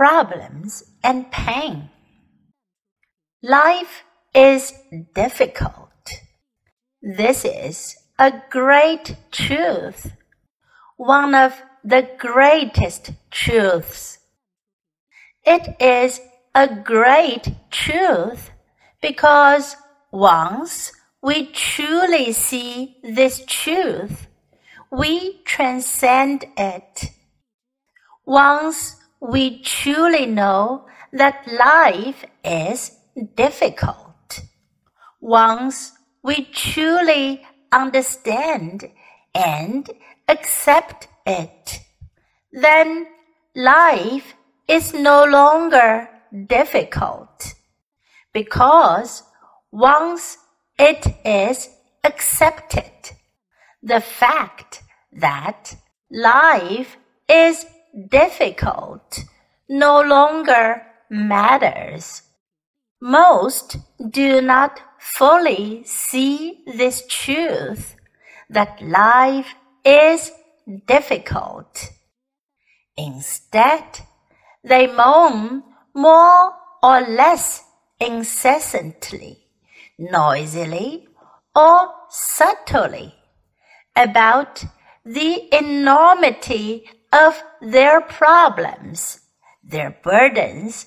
problems and pain. Life is difficult. This is a great truth, one of the greatest truths. It is a great truth because once we truly see this truth, we transcend it. Once we truly know that life is difficult. Once we truly understand and accept it, then life is no longer difficult because once it is accepted, the fact that life is difficult no longer matters. Most do not fully see this truth that life is difficult. Instead, they moan more or less incessantly, noisily or subtly about the enormity of their problems, their burdens,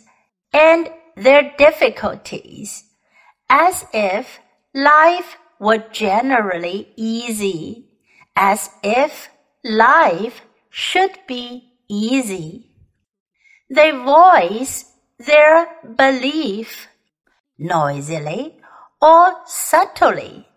and their difficulties, as if life were generally easy, as if life should be easy. They voice their belief noisily or subtly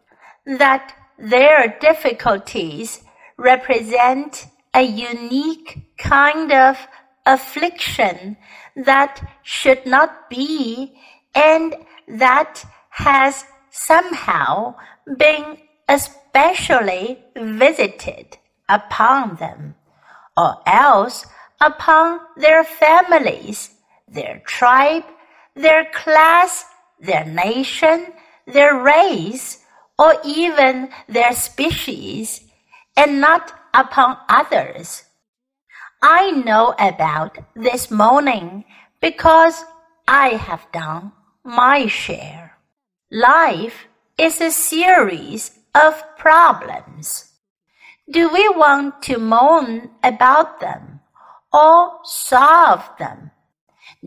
that their difficulties represent a unique kind of affliction that should not be and that has somehow been especially visited upon them, or else upon their families, their tribe, their class, their nation, their race, or even their species, and not upon others. I know about this moaning because I have done my share. Life is a series of problems. Do we want to moan about them or solve them?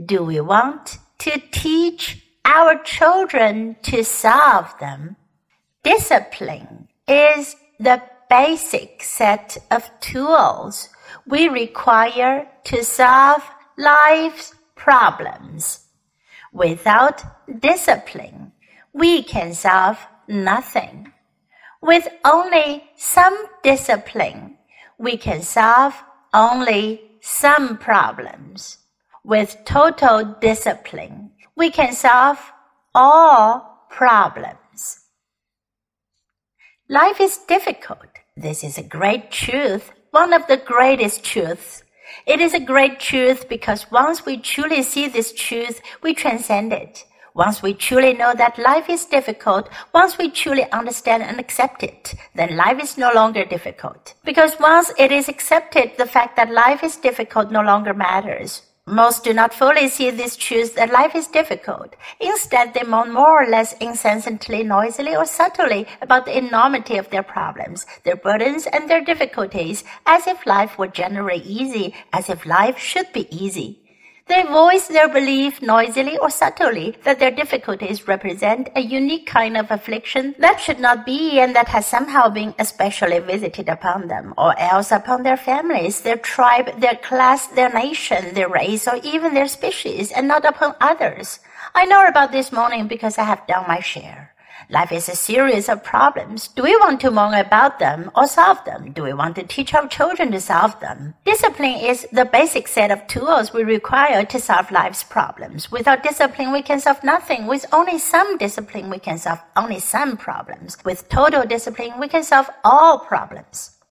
Do we want to teach our children to solve them? Discipline is the basic set of tools we require to solve life's problems. Without discipline, we can solve nothing. With only some discipline, we can solve only some problems. With total discipline, we can solve all problems. Life is difficult. This is a great truth, one of the greatest truths. It is a great truth because once we truly see this truth, we transcend it. Once we truly know that life is difficult, once we truly understand and accept it, then life is no longer difficult. Because once it is accepted, the fact that life is difficult no longer matters. Most do not fully see this truth that life is difficult. Instead, they moan more or less incessantly, noisily, or subtly about the enormity of their problems, their burdens, and their difficulties, as if life were generally easy, as if life should be easy. They voice their belief noisily or subtly that their difficulties represent a unique kind of affliction that should not be and that has somehow been especially visited upon them, or else upon their families, their tribe, their class, their nation, their race, or even their species, and not upon others. I know about this moaning because I have done my share. Life is a series of problems. Do we want to moan about them or solve them? Do we want to teach our children to solve them? Discipline is the basic set of tools we require to solve life's problems. Without discipline, we can solve nothing. With only some discipline, we can solve only some problems. With total discipline, we can solve all problems.